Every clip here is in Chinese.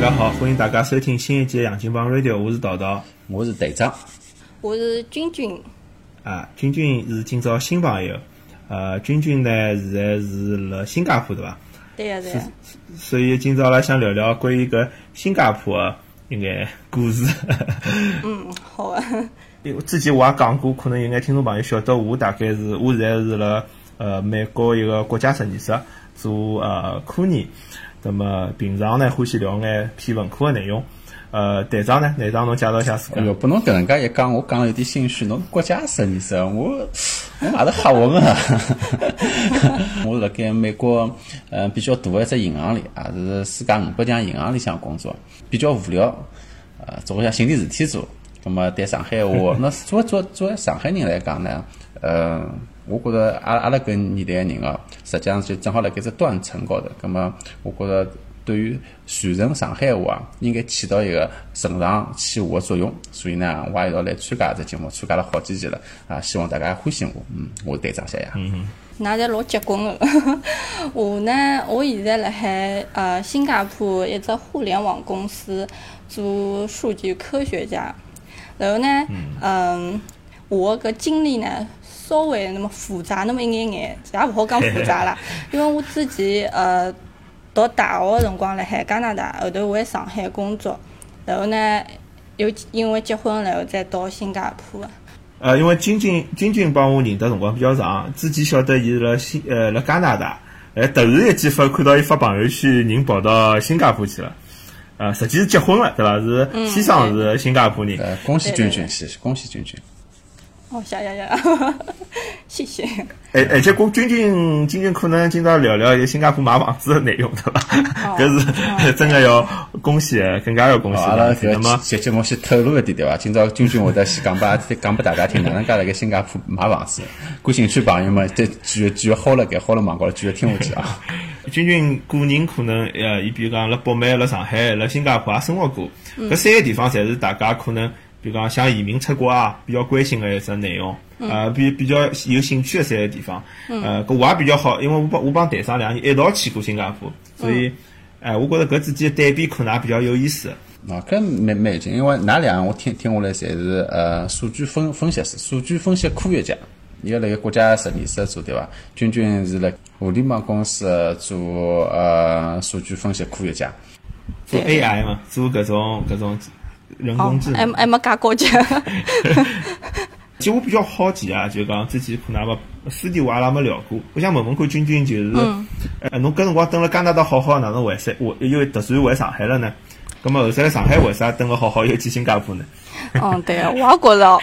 家好，欢迎大家收听新一季的《杨金帮 Radio》，我是桃桃，我是队长，我是君君。啊，君君是今朝新朋友，呃，君君呢现在是辣新加坡对伐？对呀对呀。所以今朝阿拉想聊聊关于搿新加坡个一眼故事。嗯，好啊。因为之前我也讲过，可能有眼听众朋友晓得我大概是，我现在是辣呃美国一个国家实验室做呃科研。那么平常呢，欢喜聊眼偏文科的内容。呃，队长呢，队长侬介绍一下自家。哟，不侬搿能介一讲，我讲了有点心虚。侬国家实验室，我我外头吓我个。我辣盖美国，呃，比较大的一只银行里，也是世界五百强银行里向工作，比较无聊，呃，做一下寻点事体做。那么对上海话，那作作作为上海人来讲呢，呃。我觉着阿阿拉搿年代个人哦，实际上就正好辣盖只断层高头。葛末我觉着对于传承上海话，应该起到一个承上启下个作用。所以呢，我也一道来参加只节目，参加了好几期了。啊，希望大家欢喜我。嗯，我队长谢谢。嗯那侪老结棍个。我呢，我现在辣海呃新加坡一只互联网公司做数据科学家。然后呢，嗯，我搿经历呢。稍微那么复杂那么一眼眼，也勿好讲复杂啦。因为我之前呃读大学个辰光辣海加拿大，后头回上海工作，然后呢又因为结婚然后再到新加坡个。呃，因为君君君君帮我认得辰光比较长，之前晓得伊是辣新呃辣加拿大，哎突然一记发看到伊发朋友圈，人跑到新加坡去了，呃，实际是结婚了，对伐？是先生是新加坡人。恭喜君君，谢谢，恭喜君君。哦，谢谢谢，谢谢。哎，而且跟君君君君可能今朝聊聊一新加坡买房子的内容，对吧？搿是真的要恭喜，更加要恭喜。阿拉搿么节节目先透露一点，对伐？今朝君君会得先讲拨讲拨大家听，哪能介辣盖新加坡买房子？感兴趣朋友们，再继续继续好了盖好了网高头继续听下去啊。君君个人可能呃，伊比如讲辣北美、辣上海、辣新加坡也生活过，搿三个地方侪是大家可能。比如讲，像移民出国啊，比较关心个一只内容，呃，比比较有兴趣个三个地方，呃，搿我也比较好，因为我帮我帮队长两人一道去过新加坡，所以，哎，我觉着搿之间对比可能也比较有意思。啊，搿蛮蛮有劲，因为哪两个我听听下来，侪是呃数据分分析师、数据分析科学家，伊个辣盖国家实验室做对伐？君君是辣互联网公司做呃数据分析科学家，做 AI 嘛，做搿种搿种。人工智能，还还没介高级。其实我比较好奇啊，就讲之前可能没私底下阿拉没聊过。我想问问看君君，就是，呃，侬搿辰光蹲了加拿大好好，哪能回事？我又突然回上海了呢？咁么后头来上海为啥蹲个好好又去新加坡呢？嗯，对啊，我也觉着，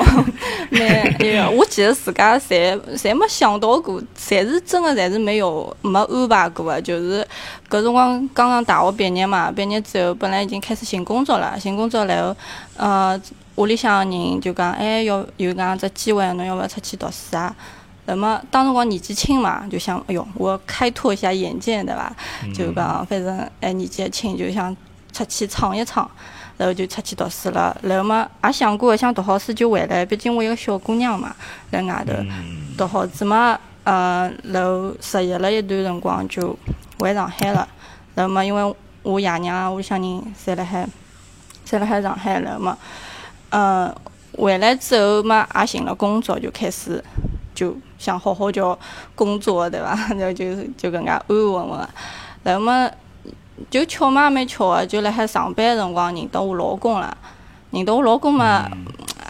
那我其实自家侪侪没想到过，侪是真的，侪是没有没安排过的。就是搿辰光刚刚大学毕业嘛，毕业之后本来已经开始寻工作了，寻工作然后，呃，屋里向人就讲，哎，要有搿样只机会，侬要勿要出去读书啊？那么当辰光年纪轻嘛，就想，哎哟，我开拓一下眼界，对伐？就讲反正哎年纪轻，就想出去闯一闯。然后就出去读书了，然后嘛也想过想读好书就回来，毕竟我一个小姑娘嘛，在外头。读好书嘛，呃，然后实习了一段辰光就回上海了，然后嘛因为我爷娘屋里向人侪辣海，侪辣海上海，然后嘛，呃，回来之后嘛也寻了工作，就开始就想好好叫工作，对伐？然 后就就搿能介安安稳稳，然后嘛。就巧嘛，蛮巧个，就辣海上班辰光认得我老公了。认得我老公嘛，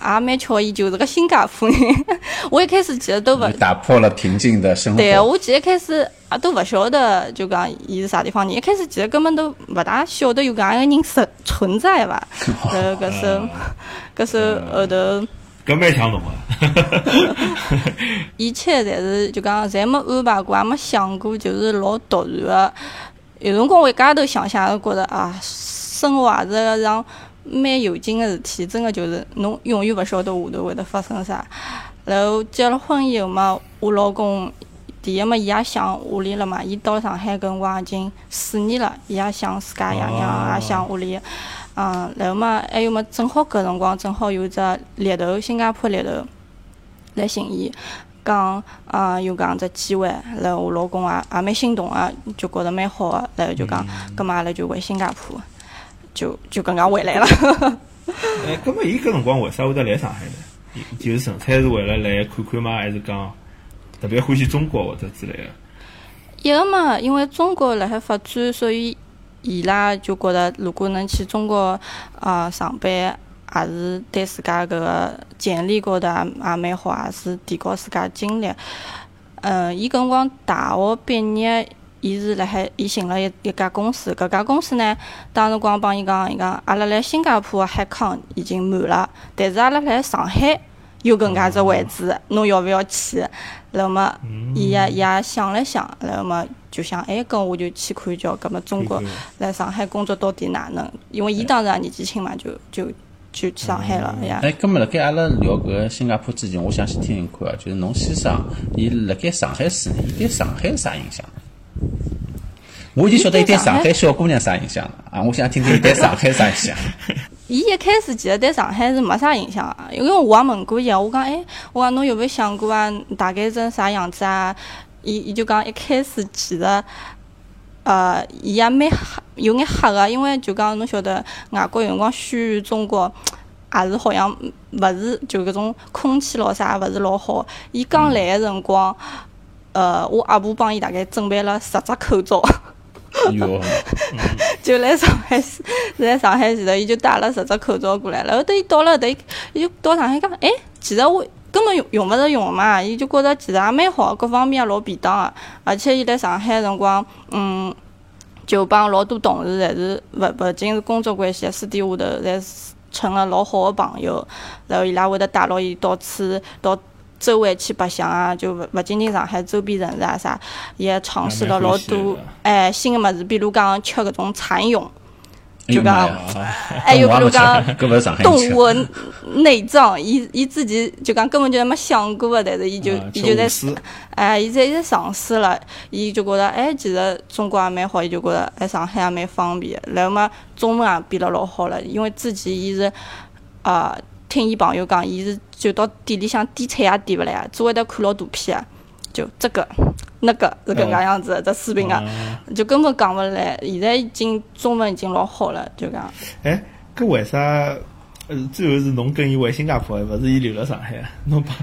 也蛮巧，伊就是个新加坡人。我一开始其实都勿打破了平静的生活。对，我其实一开始也都勿晓得，就讲伊是啥地方人。一开始其实根本都勿大晓得有搿样一个人存存在伐。然后搿首，搿首后头。搿蛮像侬个。一切侪是就讲侪没安排过，也没想过，就是老突然个。有辰光我一家头想想，觉着啊，生活也是个桩蛮有劲个事体，真个就是侬永远勿晓得下头会得发生啥。然后结了婚以后嘛，我老公第一嘛，伊也想屋里了嘛，伊到上海搿辰光已经四年了，伊也想自家爷娘，也想屋里。嗯，然后嘛，还有嘛，正好搿辰光正好有只猎头，新加坡猎头来寻伊。讲啊，有搿样只机会，然后我老公也也蛮心动啊，就觉着蛮好个，然后就讲，葛末阿拉就回新加坡。就就刚刚回来了。哎，搿么伊搿辰光为啥会得来上海呢？就是纯粹是为了来看看吗？还是讲特别欢喜中国或者之类的？一个嘛，因为中国辣海发展，所以伊拉就觉着如果能去中国啊、上班，也是对自家搿个简历高头也也蛮好，也是提高自家经历。嗯，伊搿辰光大学毕业，伊是辣海伊寻了一一家公司，搿家公司呢，当时光帮伊讲，伊讲阿拉辣新加坡个海康已经满了，但是阿拉辣上海有搿能介只位置，侬要勿要去？那么，伊也伊也想了想，然后么就想，哎，搿我就去看叫，搿么中国看看来上海工作到底哪能？因为伊当时也年纪轻嘛，就就就去上海了呀。哎，葛么辣盖阿拉聊搿个新加坡之前，我想先听听看啊，就是侬先生，伊辣盖上海四年，伊对上海有啥印象？我已经晓得伊对上海小姑娘啥印象了啊，我想听听伊对上海啥印象。伊一开始其实对上海是没啥印象啊，因为我也问过伊啊，我讲哎，我讲侬有没有想过啊，大概成啥样子啊？伊伊就讲一开始其实，呃，伊也蛮黑，有眼黑个，因为就讲侬晓得外国有辰光宣传中国。也是好像勿是就搿种空气咾啥勿是老好。伊刚来个辰光，呃，我阿婆帮伊大概准备了十只口罩。哟，就来上海市，来上海前头，伊就带了十只口罩过来，了后头伊到了，等伊伊就到上海讲，哎，其实我根本用用勿着用嘛，伊就觉着其实也蛮好，各方面也老便当个，而且伊来上海辰光，嗯，就帮老多同事侪是勿勿仅是工作关系，私底下头侪是成了老好个朋友，然后伊拉会得带牢伊到处到。周围去白相啊，就勿勿仅仅上海周边城市啊啥，也尝试了老多哎新个物事，比如讲吃搿种蚕蛹，就讲，还有比如讲动物内脏，伊伊自己就讲根本就没想过个，但是伊就伊就在，哎，伊在伊在尝试了，伊就觉着哎，其实中国也蛮好，伊就觉着哎上海也蛮方便，然后嘛中文也变了老好了，因为之前伊是啊。听伊朋友讲，伊是就到店里向点菜也点勿来啊，只会得看牢图片啊，就这个那个是搿能介样子，这水平啊，就根本讲勿来。现在已经中文已经老好了，就讲。哎，搿为啥？呃，最后是侬跟伊回新加坡，勿是伊留辣上海？侬把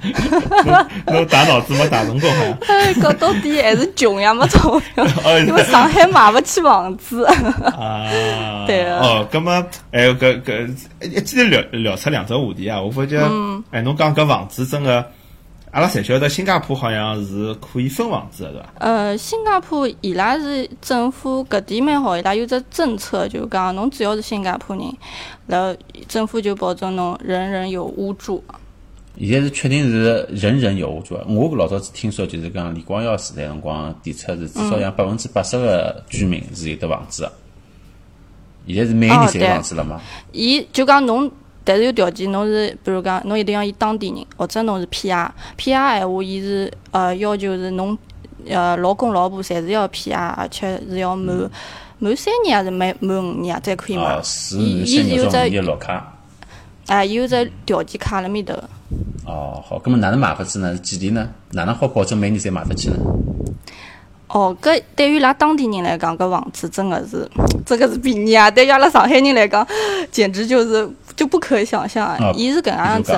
侬大脑子没打成功啊？哎，搿到底还是穷呀，没钞票，因为上海买勿起房子。啊，对啊。哦，葛末哎，搿搿一记头聊聊出两只话题啊！我发觉，哎，侬讲搿房子真个。阿拉侪晓得，新加坡好像是可以分房子的，对伐？呃，新加坡伊拉是政府搿点蛮好，伊拉有只政策，就讲侬只要是新加坡人，然后政府就保证侬人人有屋住。现在是确定是人人有屋住。我老早子听说就是讲李光耀时代辰光提出是至少像百分之八十个居民是有得房子的。现在是每年侪有房子了吗？伊就讲侬。但是有条件，侬是比如讲，侬一定要伊当地人，或者侬是 P.R.，P.R. 闲话，伊是呃要求是侬呃老公老婆侪是要 P.R.，而且是要满满三年还是满满五年啊，才可以买。伊伊是有只绿卡。哎，有只条件卡辣面头。哦，好，葛末哪能买法子呢？几钿呢？哪能好保证每年侪买得起呢？哦，搿对于拉当地人来讲，搿房子真个是，这个是便宜啊！对于阿拉上海人来讲，简直就是就不可想象啊！伊是搿样子，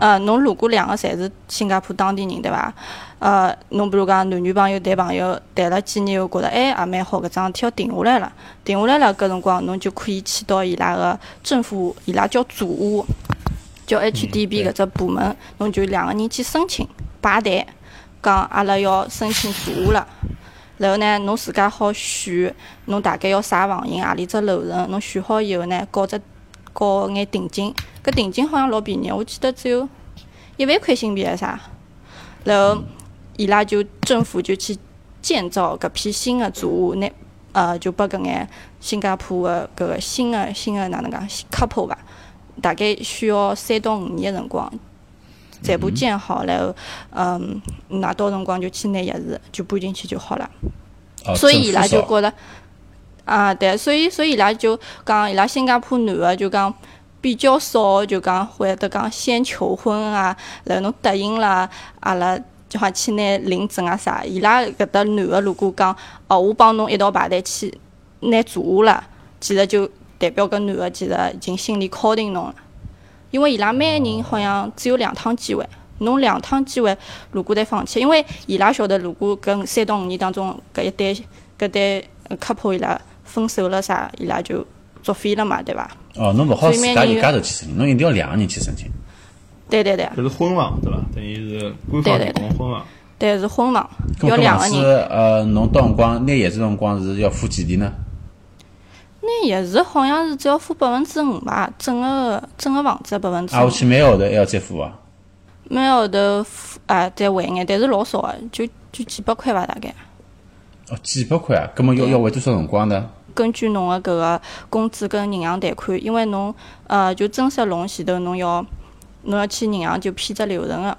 呃，侬如果两个侪是新加坡当地人，对伐？呃，侬比如讲男女朋友谈朋友谈了几年，后觉着哎也蛮好，搿桩事体要定下来了，定下来了，搿辰光侬就可以去到伊拉个政府，伊拉叫组屋，叫 HDB 搿只部门，侬就两个人去申请排队。讲阿拉要申请住屋了，然后呢，侬自家好选，侬大概要啥房型，何里只楼层，侬选好以后呢，搞只交眼定金，搿定金好像老便宜，我记得只有一万块新币还是啥，然后伊拉就政府就去建造搿批新的住屋，拿呃就拨搿眼新加坡的搿个新的新的哪能讲 couple 吧，大概需要三到五年的辰光。全部建好，然后，嗯，拿到辰光就去拿钥匙，就搬进去就好了。所以伊拉就觉得，啊，对，所以所以伊拉就讲，伊拉新加坡男的就讲比较少，就讲会得讲先求婚啊，然后侬答应了，阿拉就好去拿领证啊啥。伊拉搿搭男的如果讲，哦，我帮侬一道排队去拿住屋了，其实就代表搿男个其实已经心里敲定侬了，因为伊拉每个人好像只有两趟机会，侬两趟机会如果侪放弃，因为伊拉晓得如果搿三到五年当中搿一对搿对 couple 伊拉分手了啥，伊拉就作废了嘛，对伐？哦，侬勿好自家一家头去申请，侬一定要两个人去申请。对对对，搿是婚房对伐？等于是官方提供婚房。对是婚房，要两个人。呃，侬到辰光拿叶子辰光是要付几钿呢？那也是好像是只要付百分之五吧，整个整个房子的百分之啊，我五，去每个号头还要再付啊？每个号头付啊再还眼，但是老少个，就就几百块吧大概。哦，几百块啊？葛么要要还多少辰光呢？根据侬个搿个工资跟银行贷款，因为侬呃就增设龙前头侬要侬要去银行就批只流程个，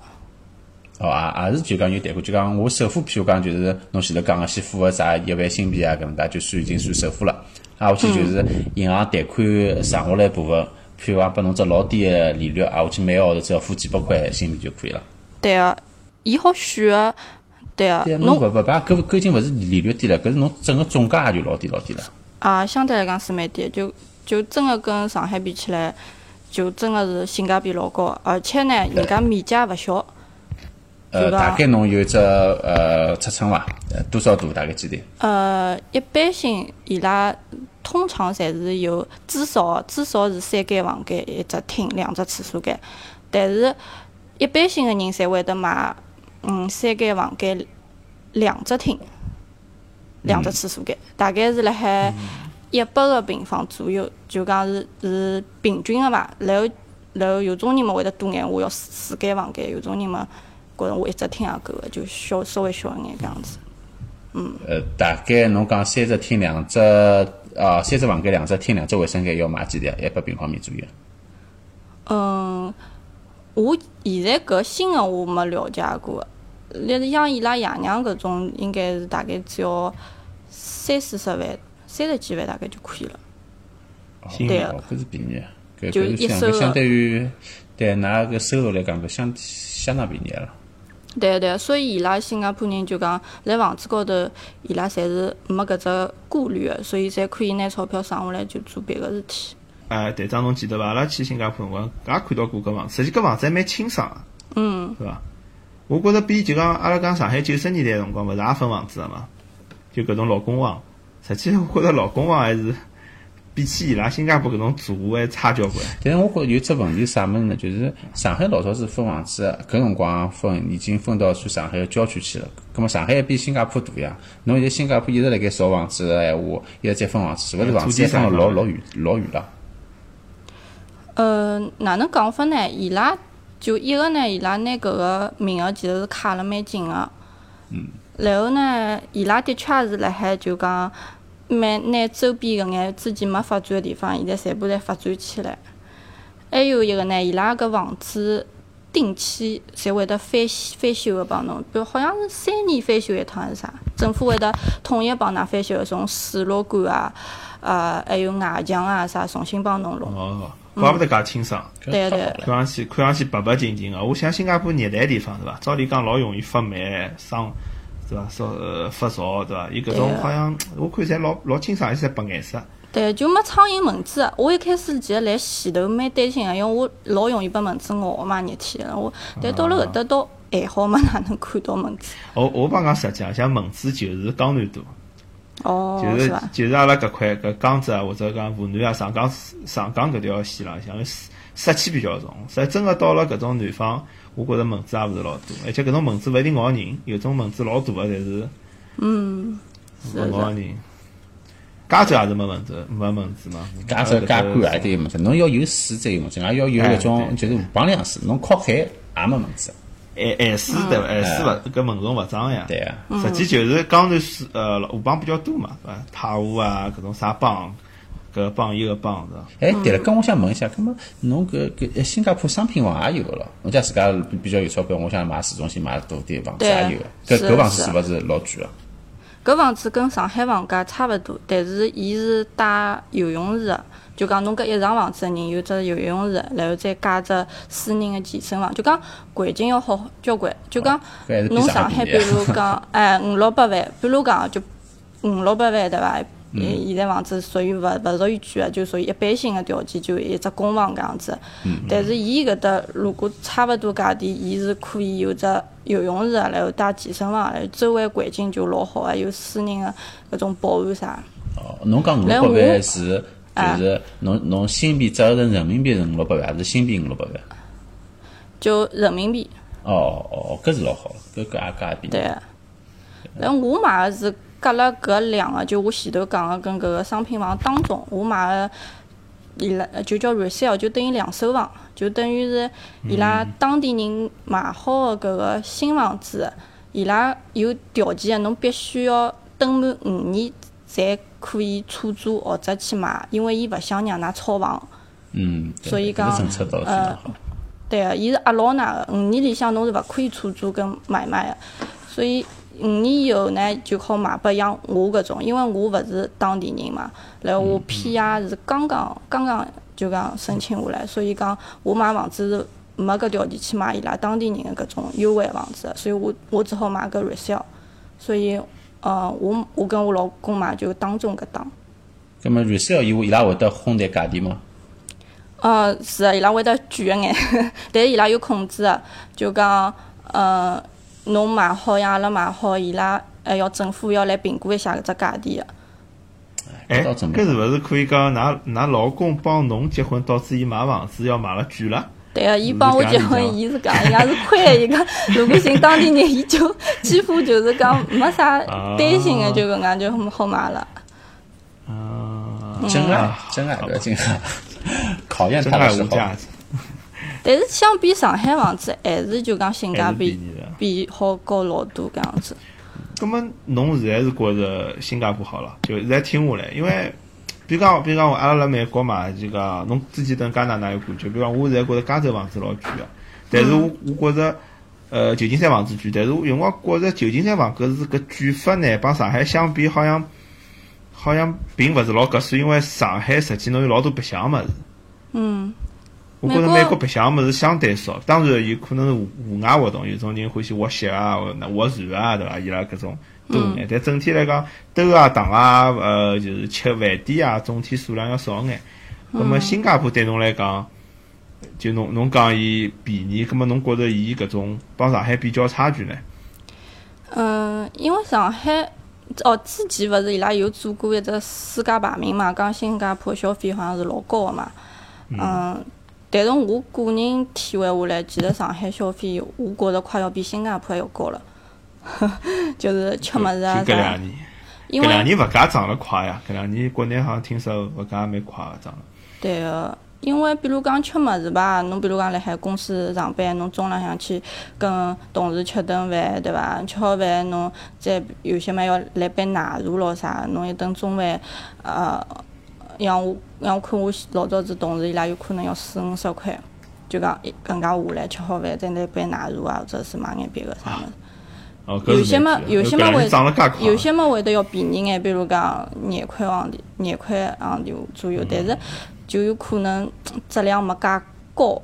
哦，也也是就讲有贷款，就讲我首付，譬如讲就是侬前头讲个先付个啥一万新币啊，搿能介就算已经算首付了。啊，下去就是银行贷款剩下来一部分，譬如讲拨侬只老低个利率，啊，下去每个号头只要付几百块新币就可以了。对个，伊好选个对啊，，侬侬勿勿把搿搿已经勿是利率低了，搿是侬整个总价也就老低老低了。啊相对来讲是蛮低，就就真个跟上海比起来，就真个是性价比老高，而且呢人家面积也勿小。呃，大概侬有一只呃尺寸伐？呃多少度？大概几钿？呃，一般性伊拉通常侪是有至少至少是三间房间，一只厅，两只厕所间。但是一般性个人侪会得买，嗯，三间房间，两只厅，两只厕所间，大概是辣海一百个平方左右，就讲是是平均个伐。然后然后有种人嘛会得多眼，我要四四间房间；有种人嘛觉着我一只厅也够个，就小稍微小一眼搿样子。嗯呃，大概侬讲三只厅，两只啊，三只房间，两只厅，两只卫生间要买几钿啊？一百平方米左右。嗯，我现在搿新个我没了解过，例如像伊拉爷娘搿种，应该是大概只要三四十万、三十几万大概就可以了。新对哦，搿是便宜，搿就搿相搿相对于对㑚搿收入来讲，搿相相当便宜了。对对，所以伊拉新加坡人就讲，辣房子高头，伊拉侪是没搿只顾虑个，所以才可以拿钞票省下来就做别个事体。哎，队长侬记得伐？阿拉去新加坡辰光也看到过搿房子，实际搿房子还蛮清爽个，嗯，是伐？我觉着比就讲阿拉讲上海九十年代辰光勿是也分房子个嘛，就搿种老公房。实际我觉着老公房还是比起伊拉新加坡搿种组还差交关。但是我觉着有只问题是啥物事呢？就是上海老早是分房子，搿辰光分已经分到算上海个郊区去了。葛末上海比新加坡大呀。侬现在新加坡一直辣盖造房子个闲话，一直在分房子，是勿是房子分了老老远老远了？呃，哪能讲法呢？伊拉就一个呢，伊拉拿搿个名额其实是卡了蛮紧个。嗯。然后呢，伊拉的确也是辣海就讲，蛮拿周边搿眼之前没发展个地方，现在全部侪发展起来。还有一个呢，伊拉搿房子定期侪会得翻翻修个帮侬，比如好像是三年翻修一趟是啥？政府会得统一帮㑚翻修，从水路管啊，呃，还有外墙啊啥，重新帮侬弄。怪不得介清爽，对对看上去看上去白白净净个。我想新加坡热带地方对伐？照理讲老容易发霉、生对伐？烧呃发潮对伐？伊搿种好像我看侪老老清爽，而且侪白颜色。对，就没苍蝇蚊子。我一开始其实来前头蛮担心个，因为我老容易被蚊子咬个嘛，热天。我但到了搿搭倒还好嘛，哪能看到蚊子？我我帮讲实际，像蚊子就是江南多，哦，就是？就是阿拉搿块搿江浙啊，或者讲湖南啊、上江上江搿条线浪向，湿湿气比较重。所以真个到了搿种南方，我觉着蚊子也勿是老多，而且搿种蚊子勿一定咬人，有种蚊子老大个，但是嗯，是勿咬是。人。加州也是没蚊子，没蚊子嘛。加州加管也得有蚊子，侬要有水才有蚊子，也要有哎搿种就是河浜凉水，侬靠海也没蚊子。海海水对伐？还是勿搿蚊虫勿长呀。对啊，实际就是江南水呃河浜比较多嘛，对伐？太湖啊，搿种啥帮，搿帮伊个帮是伐？哎，对了，跟我想问一下，葛么侬搿搿新加坡商品房也有个咯？侬家自家比比较有钞票，我想买市中心买大点房子也有个。搿是搿房子是是勿是老贵啊？搿房子跟上海房价差勿多，但是伊是带游泳池个，就讲侬搿一幢房子的人有只游泳池，然后再加只私人个健身房，就讲环境要好交关。就讲侬上海比如讲，哎五六百万，比如讲就五六百万对伐？现在房子属于勿勿属于居啊，就属于一般性个条件，就一只公房搿样子。但是伊搿搭如果差勿多价钿，伊是可以有只游泳池，然后带健身房，然后周围环境就老好啊，有私人个搿种保安啥。哦，侬讲五六百万是就是侬侬新币折合成人民币是五六百万，还是新币五六百万？就人民币。哦哦，搿是老好，搿搿也搿也便宜。对，然后我买个是隔了搿两个，就我前头讲个跟搿个商品房当中，我买个伊拉就叫 resale，就等于两手房，就等于是伊拉当地人买好个搿个新房子，伊拉有条件个，侬必须要等满五年才可以出租或者去买，因为伊勿想让㑚炒房。嗯，所以讲搿个政策倒是非常好。对个，伊是压牢㑚个，五年里向侬是勿可以出租跟买卖个，所以五年以后呢就好卖拨像我搿种，因为我勿是当地人嘛，然后我 PR 是刚刚刚刚就讲申请下来，所以讲我买房子是没搿条件去买伊拉当地人的搿种优惠房子，所以我我只好买搿 resale，所以呃我我跟我老公买就当中搿档。葛末 resale 以后伊拉会得哄抬价钿吗？呃，是啊，伊拉会得贵一眼，但是伊拉有控制个，就讲呃，侬买好呀，阿拉买好，伊拉还要政府要来评估一下搿只价钿个。哎，搿是勿是可以讲，㑚㑚老公帮侬结婚，导致伊买房子要买了贵了？对个，伊帮我结婚，伊是讲伊也是亏个，伊讲 如果寻当地人，伊就几乎就是讲没啥担心个，就搿样就好买了。啊，真爱啊，真爱不要紧啊，考验他的时候。但是相比上海房子，还是就讲性价比比好高老多搿样子。葛么侬现在是觉着新加坡好了？就现在听下来，因为比如讲，比如讲，阿拉辣美国嘛，就讲侬之前等加拿大有感觉，比如讲，我现在觉着加州房子老贵个，但是我我觉着。呃，旧金山房子贵，但是我有辰光觉着旧金山房搿是搿贵法呢，帮上海相比，好像好像并勿是老合算，因为上海实际侬有老多白相物事。嗯，我觉着美国白相物事相对少，当然有可能是户户外活动，有种人欢喜滑雪啊、滑滑船啊，对伐？伊拉搿种多眼，但整体来讲，兜啊、荡啊，呃，就是吃饭店啊，总体数量要少眼。那么新加坡对侬来讲，就侬侬讲伊便宜，葛么侬觉着伊搿种帮上海比较差距呢？嗯，因为上海哦，之前勿是伊拉有做过一只世界排名嘛，讲新加坡消费好像是老高个嘛。嗯，但是我个人体会下来，其实上海消费，我觉着快要比新加坡还要高了。就是吃么子啊啥搿两，年，因为搿两年物价涨了快呀，搿两年国内好像听说物价也蛮快个涨了。对个，因为比如讲吃物事吧，侬比如讲辣海公司上班，侬中浪向去跟同事吃顿饭，对伐？吃好饭侬再有些嘛要来杯奶茶咯啥，侬一顿中饭，呃，像我像我看我老早子同事伊拉有可能要四五十块，就讲一搿能介下来吃好饭再拿杯奶茶啊，或者是买眼别个啥物事。哦，有些嘛有些嘛会有些嘛会得要便宜眼，比如讲廿块行钿、廿块行钿左右，但是就有可能质量没介高。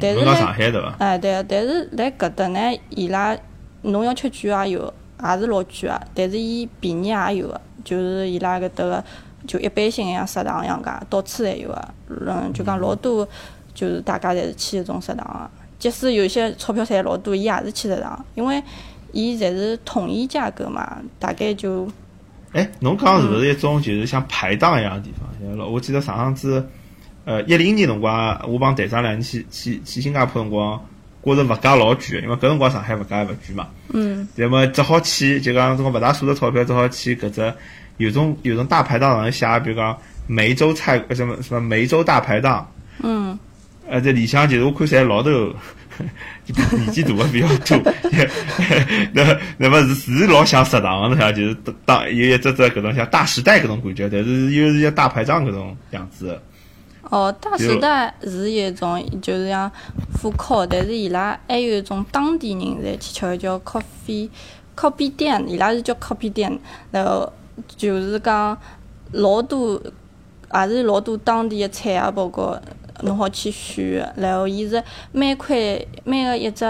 但是呢？哎，对，但是辣搿搭呢，伊拉侬要吃贵也有，也是老贵个，但是伊便宜也有个，就是伊拉搿搭个就一般性像食堂一样介，到处侪有个，嗯，就讲老多就是大家侪是去搿种食堂个，即使有些钞票赚老多，伊也是去食堂，因为伊侪是统一价格嘛，大概就哎，侬讲是勿是一种就是像排档一样的地方？像老我记得上趟子，呃，一零年辰光，我帮队长两人去去去新加坡辰光，觉着物价老贵的，因为搿辰光上海物价还勿贵嘛。嗯那么只好去，就讲辰光勿大数的钞票，只好去搿只有种有种大排档上写，比如讲梅州菜呃什么什么梅州大排档，嗯呃，这里向其实我看侪老头，年纪大的比较多。那那么是是老像食堂个，啥就是当有一只只搿种像大时代搿种感觉，但是又是一大排档搿种样子的。哦，大时代是一种就是像副烤，但是伊拉还有一种当地人侪去吃的叫 coffee coffee 店，伊拉是叫 coffee 店，然后就是讲老多也是老多当地的菜啊，包括侬好去选的，然后伊是每块每个一只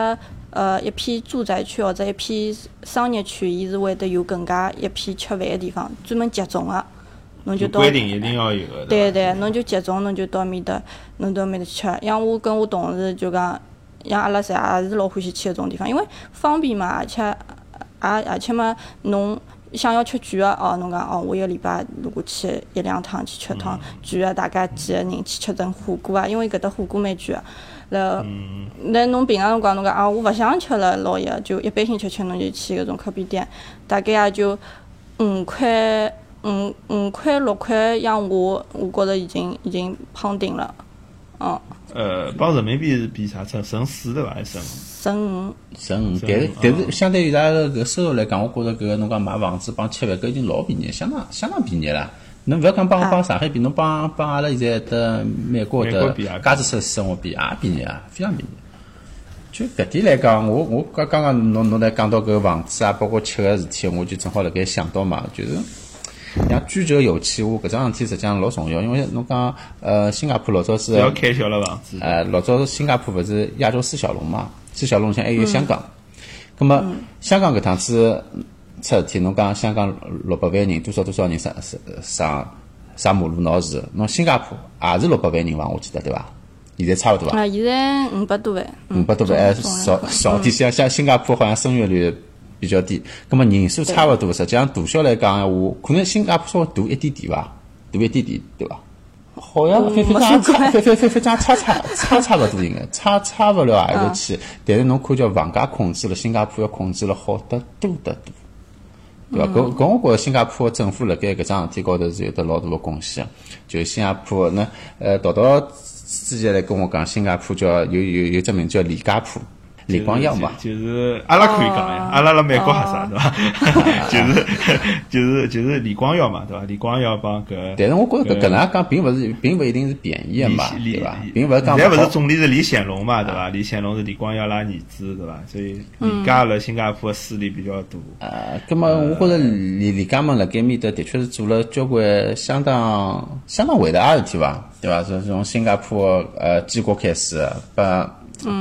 呃一片住宅区或者一片商业区，伊是会得有更加一片吃饭的地方，专门集中个，侬就到规定一定要有个。对对侬就集中，侬就到面搭，侬到面搭吃。像我跟我同事就讲，像阿拉侪也是老欢喜去搿种地方，因为方便嘛，而且也而且嘛，侬想要吃贵个哦，侬讲哦，我一个礼拜如果去一两趟去吃趟贵个，大概几个人去吃顿火锅啊，因为搿搭火锅蛮贵个。然后，那侬平常辰光侬讲啊，我勿想吃了，老爷就一般性吃吃，侬就去搿种咖啡店，大概也就五块五五块六块，像我我觉着已经已经胖顶了，嗯，呃，帮人民币是比啥乘乘四对伐？还是乘？乘五，乘五，乘但是但是相对于伊拉个搿收入来讲，我觉着搿个侬讲买房子帮吃饭搿已经老便宜，相当相当便宜了。侬勿要讲帮啊帮上海比，侬帮帮阿拉现在的美国的美国比也价值生生活比也便宜啊，非常便宜。就搿点来讲，我我刚刚刚侬侬来讲到搿个房子啊，包括吃个事体，我就正好辣盖想到嘛，就是像居者有其屋搿桩事体实际上老重要，因为侬讲呃新加坡老早是不要开销了房子。呃，老早新加坡勿是亚洲四小龙嘛？四小龙里向还有香港。咁么、香港搿趟子出事体，侬讲香港六百万人，多少多少人上上上上马路闹事，侬新加坡也是六百万人伐？我记得对伐？现在差勿多伐？啊，现在五百多万，嗯五百多万，还总总少少点，像像新加坡好像生育率比较低，咁么人数差勿多，实际上大小来讲闲话，可能新加坡稍微大一点点伐，大一点点，对伐？好像非非常差，非非非非常差差差差勿多应该，差差勿了何里头去。但是侬看叫房价控制了，新加坡要控制了好得多得多。对伐？搿搿我觉着新加坡政府辣盖搿桩事体高头是有得老大个贡献。就新加坡那呃，道道之前来跟我讲，新加坡叫有有有只名叫李家坡，李光耀嘛。就就是阿拉可以讲呀，阿拉辣美国吓啥对伐？就是就是就是李光耀嘛对伐？李光耀帮搿，但是我觉着搿搿能样讲，并勿是并勿一定是贬义个嘛，对伐？并勿是讲现在勿是。总理是李显龙嘛对伐？李显龙是李光耀拉儿子对伐？所以李家辣新加坡势力比较大。呃，葛么我觉着李李家们辣盖面搭的确是做了交关相当相当伟大个事体伐，对伐？从从新加坡呃建国开始，把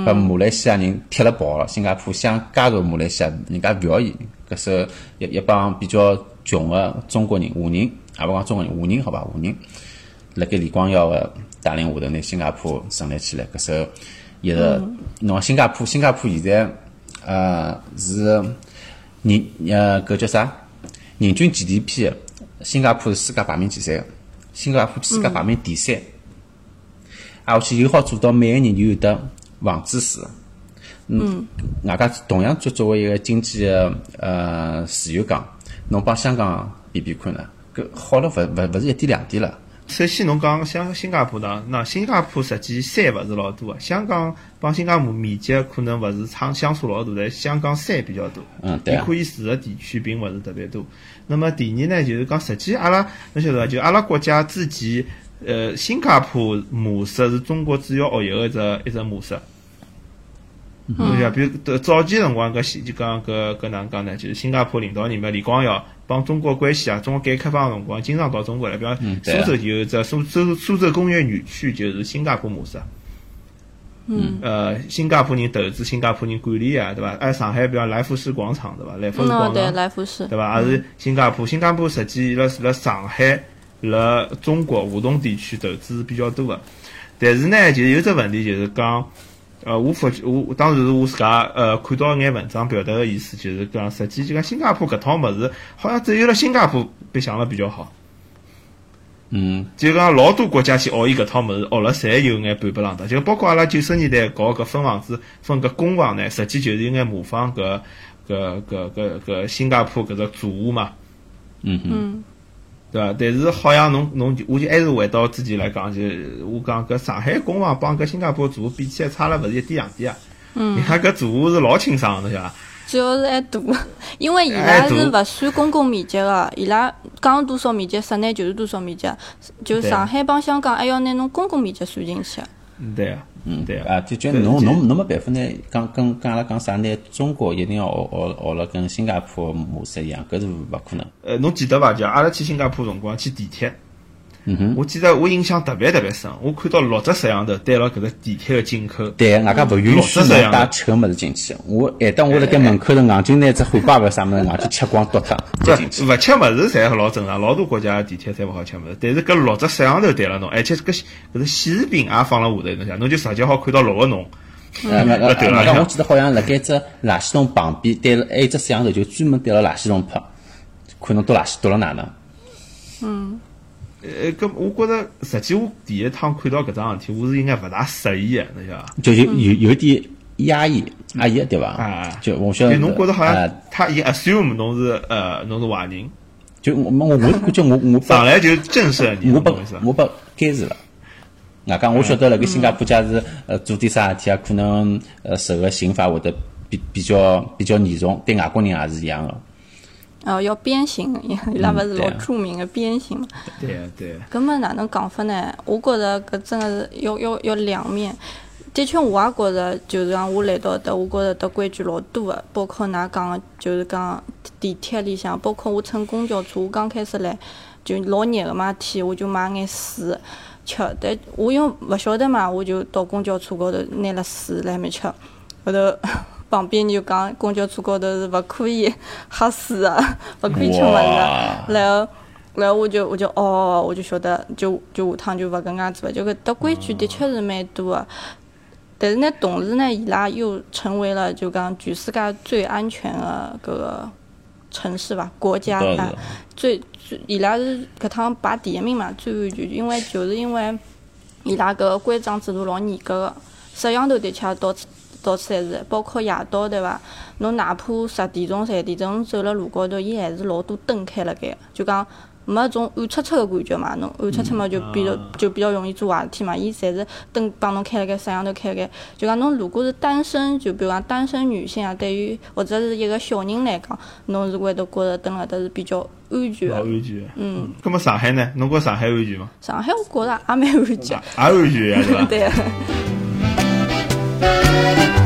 把马来西亚人踢了跑了，新加坡想加入马来西亚，人家勿要伊，搿时候一一帮比较穷个中国人、华人，也勿讲中国人，华人好伐？华人辣盖李光耀个带领下头，拿新加坡成立起来，搿时候一直侬讲新加坡，新加坡现在呃是人呃搿叫啥？人均 GDP，新加坡是世界排名前三个，新加坡世界排名第三，啊，而且又好做到每个人又有得房子住。嗯，外加同样作作为一个经济个呃自由港，侬帮香港比比看呢，搿好了勿勿勿是一点两点了。首先，侬讲像新加坡呢，那新加坡实际山勿是老多个，香港帮新加坡面积可能勿是差相差老大，但香港山比较多，嗯对啊你可以住个地区并勿是特别多。那么第二呢，就是讲实际阿拉侬晓得伐？就阿拉国家之前，呃，新加坡模式是中国主要学习个一只一只模式。嗯像比如呃早期辰光搿新就讲搿搿哪能讲呢？就是新加坡领导人嘛，李光耀帮中国关系啊，中国改革开放个辰光，经常到中国来，比方苏州就有只苏苏苏州工业园区，就是新加坡模式。嗯，呃，新加坡人投资，新加坡人管理啊，对伐？哎，上海比方来福士广场，对伐？来福士广场，来福士，对伐？也是新加坡，新加坡实际辣辣上海、辣中国华东地区投资是比较多个。但是呢，就是有只问题，就是讲，呃，我发觉我当然是我自家呃看到一眼文章表达个意思，就是讲实际就讲新加坡搿套物事，好像只有辣新加坡白想了比较好。嗯，就讲老多国家去学伊搿套物事，学了侪有眼半不浪当。就包括阿拉九十年代搞搿分房子、分搿公房呢，实际就是有眼模仿搿搿搿搿搿新加坡搿只组屋嘛，嗯，嗯，对伐？但是好像侬侬就我就还是回到之前来讲，就我讲搿上海公房帮搿新加坡组屋比起来，差了勿是一点两点啊。嗯，你看搿住屋是老清爽的，晓得伐？主要是还大，因为伊拉是勿算公共面积个，伊拉讲多少面积，室内就是多少面积，就上海帮香港还要拿侬公共面积算进去。嗯，对啊，嗯，对啊。啊，就就侬侬侬没办法呢，讲跟跟阿拉讲啥呢？中国一定要学学学了跟新加坡模式一样，搿是勿可能。呃，侬记得伐？就阿拉去新加坡辰光去地铁，我记得我印象特别特别深，我看到六只摄像头对牢搿个地铁个进口。对，外加勿允许侬带吃个物事进去。我一旦我辣盖门口头硬劲拿只汉堡包啥物事硬劲吃光丢脱。勿吃物事侪老正常，老多国家地铁侪勿好吃物事。但是搿六只摄像头对了侬，而且搿搿个显示屏也放辣下头，侬想，侬就直接好看到六个侬。呃，那那那，我记得好像辣盖只垃圾桶旁边对了，还有只摄像头，就专门对了垃圾桶拍，看侬倒垃圾倒了哪能。嗯。呃，搿我觉着，实际我第一趟看到搿桩事体，我是应该勿大适意个，侬晓得伐？就有有有点压抑，压抑对伐？啊，就我晓得。侬觉着好像他伊 assume 侬是呃侬是坏人，就我我我感觉我我上来就震慑你，我不我不监视了。外加我晓得辣盖新加坡假是呃做点啥事体啊，可能呃受个刑罚会得比比较比较严重，对外国人也是一样个。哦，要鞭刑，伊拉勿是老著名个鞭刑嘛？对对。搿么哪能讲法呢？我觉着搿真个是要要要两面。的确，我也觉着，就是讲我来到迭，我觉着迭规矩老多个，包括㑚讲个，就是讲地铁里向，包括我乘公交车，我刚开始来就老热个嘛天，我就买眼水吃。但我因为勿晓得嘛，我就到公交车高头拿了水来面吃，后头。旁边就讲，公交车高头是勿可以 喝水 的，勿可以吃物事。然后，然后我就我就哦，我就晓得，就就下趟就勿搿样子了。就搿搭规矩的确是蛮多的，但是呢，同时呢，伊拉又成为了就讲全世界最安全的搿个城市吧，国家啊，最最伊拉是搿趟排第一名嘛，最安全，因为就是因为伊拉搿个规章制度老严格个，摄像头的确到处。到处侪是，包括夜到对伐？侬哪怕十点钟、十一点钟走辣路高头，伊还是老多灯开辣盖，就讲没种暗漆漆个感觉嘛。侬暗漆漆嘛，就比较就比较容易做坏事体嘛。伊侪是灯帮侬开辣盖，摄像头开辣盖。就讲侬如果是单身，就比如讲单身女性啊，对于或者是一个小人来讲，侬是会得觉着蹲辣搭是比较安全。老安全。嗯。那么上海呢？侬觉上海安全吗？上海我觉着也蛮安全。也安全呀？对。Thank you.